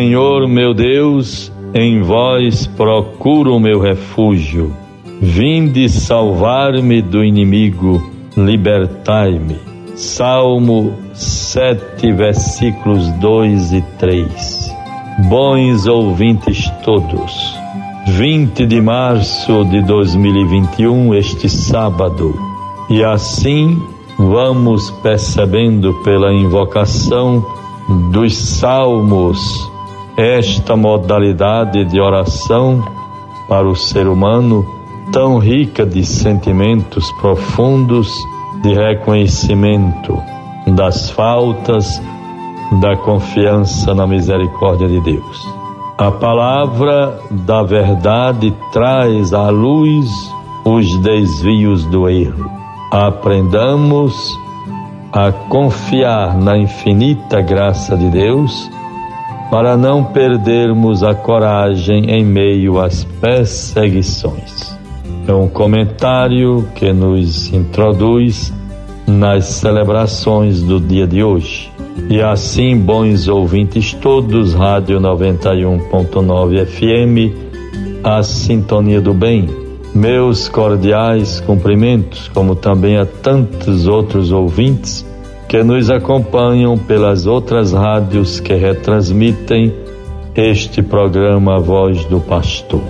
Senhor meu Deus, em vós procuro meu refúgio. Vinde salvar-me do inimigo, libertai-me. Salmo 7, versículos 2 e 3. Bons ouvintes todos, 20 de março de 2021, este sábado, e assim vamos percebendo pela invocação dos salmos esta modalidade de oração para o ser humano tão rica de sentimentos profundos de reconhecimento das faltas, da confiança na misericórdia de Deus. A palavra da verdade traz à luz os desvios do erro. Aprendamos a confiar na infinita graça de Deus para não perdermos a coragem em meio às perseguições. É um comentário que nos introduz nas celebrações do dia de hoje. E assim, bons ouvintes todos, Rádio 91.9 FM, a Sintonia do Bem. Meus cordiais cumprimentos, como também a tantos outros ouvintes que nos acompanham pelas outras rádios que retransmitem este programa Voz do Pastor.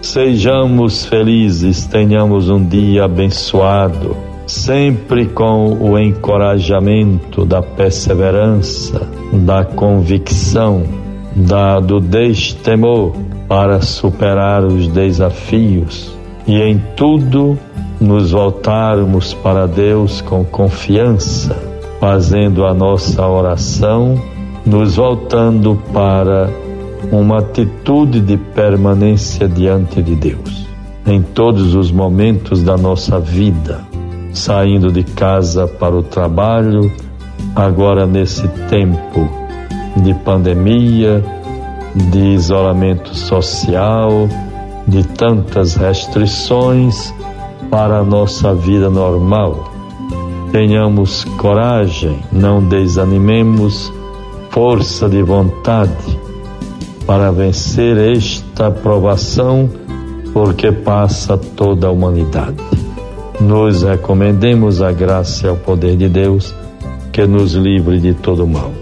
Sejamos felizes, tenhamos um dia abençoado, sempre com o encorajamento da perseverança, da convicção, da, do destemor para superar os desafios e em tudo nos voltarmos para Deus com confiança fazendo a nossa oração, nos voltando para uma atitude de permanência diante de Deus, em todos os momentos da nossa vida, saindo de casa para o trabalho, agora nesse tempo de pandemia, de isolamento social, de tantas restrições para a nossa vida normal Tenhamos coragem, não desanimemos, força de vontade para vencer esta provação, porque passa toda a humanidade. Nos recomendemos a graça e ao poder de Deus que nos livre de todo mal.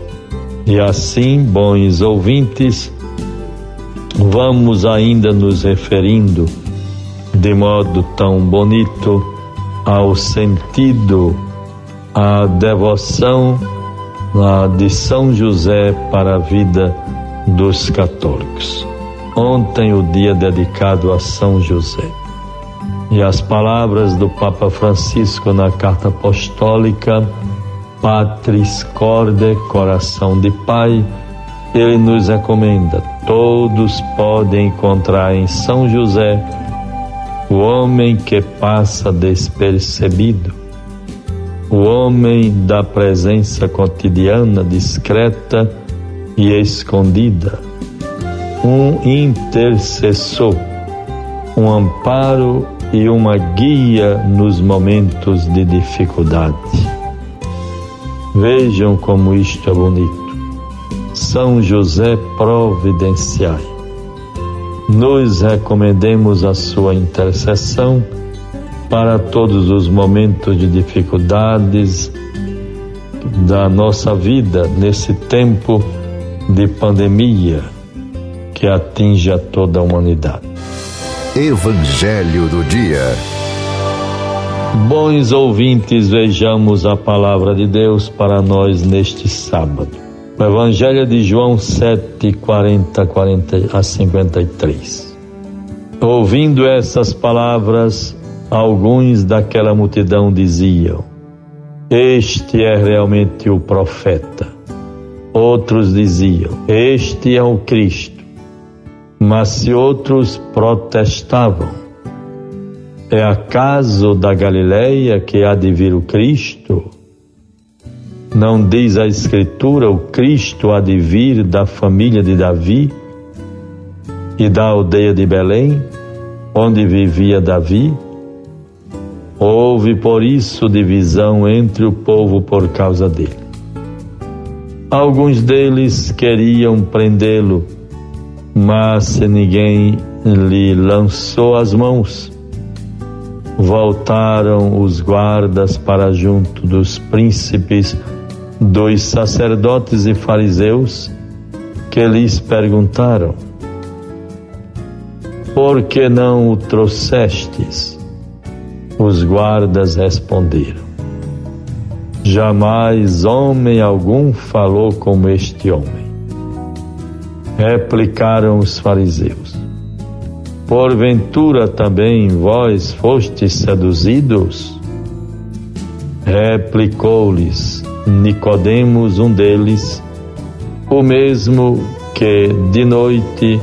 E assim, bons ouvintes, vamos ainda nos referindo de modo tão bonito ao sentido a devoção de São José para a vida dos católicos. Ontem, o dia dedicado a São José. E as palavras do Papa Francisco na carta apostólica, Patris Corde, coração de Pai, ele nos recomenda: todos podem encontrar em São José o homem que passa despercebido o homem da presença cotidiana, discreta e escondida, um intercessor, um amparo e uma guia nos momentos de dificuldade. Vejam como isto é bonito. São José providenciai. Nos recomendemos a sua intercessão para todos os momentos de dificuldades da nossa vida nesse tempo de pandemia que atinge a toda a humanidade. Evangelho do Dia. Bons ouvintes, vejamos a palavra de Deus para nós neste sábado. O Evangelho de João 7, 40, 40 a 53. Ouvindo essas palavras, Alguns daquela multidão diziam: Este é realmente o profeta. Outros diziam: Este é o Cristo. Mas se outros protestavam: É acaso da Galileia que há de vir o Cristo? Não diz a Escritura: O Cristo há de vir da família de Davi e da aldeia de Belém, onde vivia Davi? Houve por isso divisão entre o povo por causa dele. Alguns deles queriam prendê-lo, mas ninguém lhe lançou as mãos. Voltaram os guardas para junto dos príncipes, dos sacerdotes e fariseus, que lhes perguntaram: Por que não o trouxestes? Os guardas responderam: Jamais homem algum falou como este homem. Replicaram os fariseus. Porventura também vós fostes seduzidos? Replicou-lhes Nicodemos, um deles, o mesmo que de noite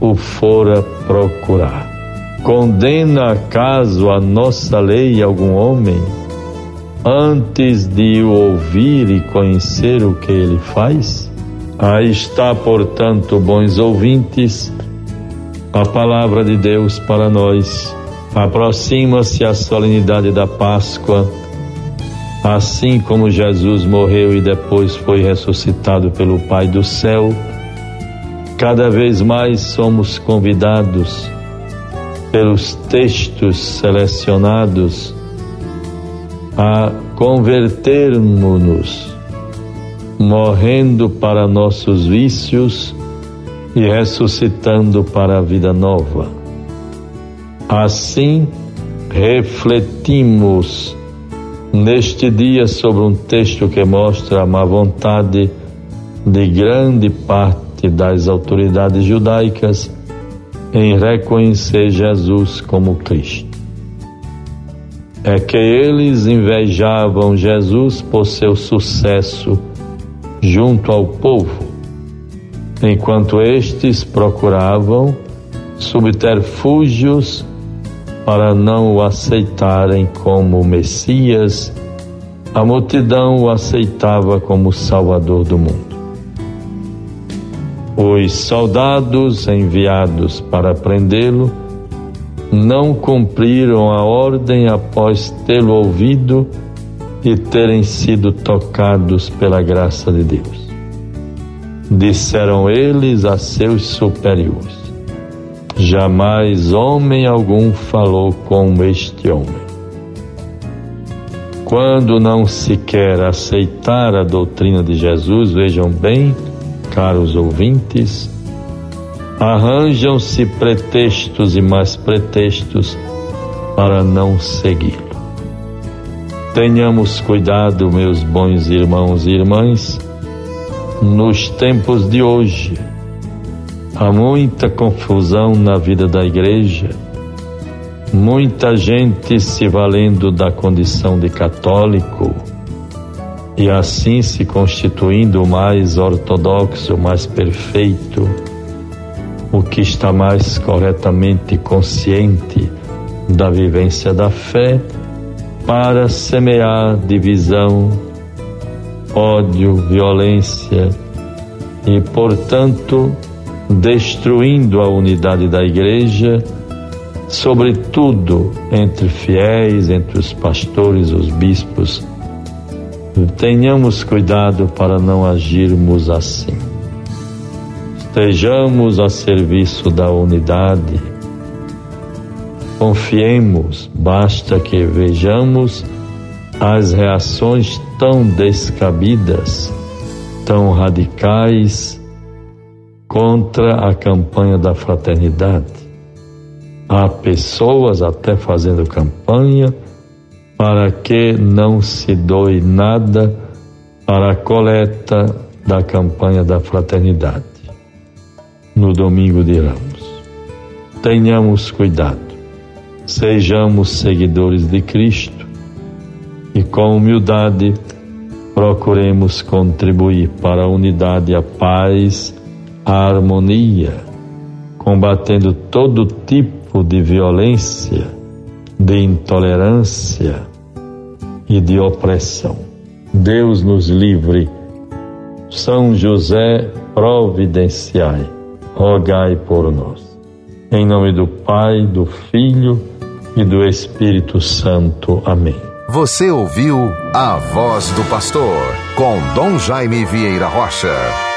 o fora procurar. Condena acaso a nossa lei algum homem antes de o ouvir e conhecer o que ele faz? Aí está, portanto, bons ouvintes, a palavra de Deus para nós. Aproxima-se a solenidade da Páscoa, assim como Jesus morreu e depois foi ressuscitado pelo Pai do céu. Cada vez mais somos convidados pelos textos selecionados a convertermos-nos, morrendo para nossos vícios e ressuscitando para a vida nova. Assim, refletimos neste dia sobre um texto que mostra a má vontade de grande parte das autoridades judaicas em reconhecer Jesus como Cristo é que eles invejavam Jesus por seu sucesso junto ao povo, enquanto estes procuravam subterfúgios para não o aceitarem como Messias, a multidão o aceitava como Salvador do mundo. Os soldados enviados para prendê-lo não cumpriram a ordem após tê-lo ouvido e terem sido tocados pela graça de Deus. Disseram eles a seus superiores: Jamais homem algum falou como este homem. Quando não se quer aceitar a doutrina de Jesus, vejam bem, caros ouvintes, arranjam-se pretextos e mais pretextos para não segui-lo. Tenhamos cuidado, meus bons irmãos e irmãs, nos tempos de hoje. Há muita confusão na vida da igreja, muita gente se valendo da condição de católico e assim se constituindo mais ortodoxo, mais perfeito o que está mais corretamente consciente da vivência da fé para semear divisão, ódio, violência e, portanto, destruindo a unidade da igreja, sobretudo entre fiéis, entre os pastores, os bispos. Tenhamos cuidado para não agirmos assim. Estejamos a serviço da unidade. Confiemos, basta que vejamos as reações tão descabidas, tão radicais contra a campanha da fraternidade. Há pessoas até fazendo campanha para que não se doe nada para a coleta da campanha da fraternidade no domingo de Ramos. Tenhamos cuidado, sejamos seguidores de Cristo e com humildade procuremos contribuir para a unidade, a paz, a harmonia, combatendo todo tipo de violência, de intolerância e de opressão. Deus nos livre. São José, providenciai rogai por nós. Em nome do Pai, do Filho e do Espírito Santo. Amém. Você ouviu a voz do pastor com Dom Jaime Vieira Rocha.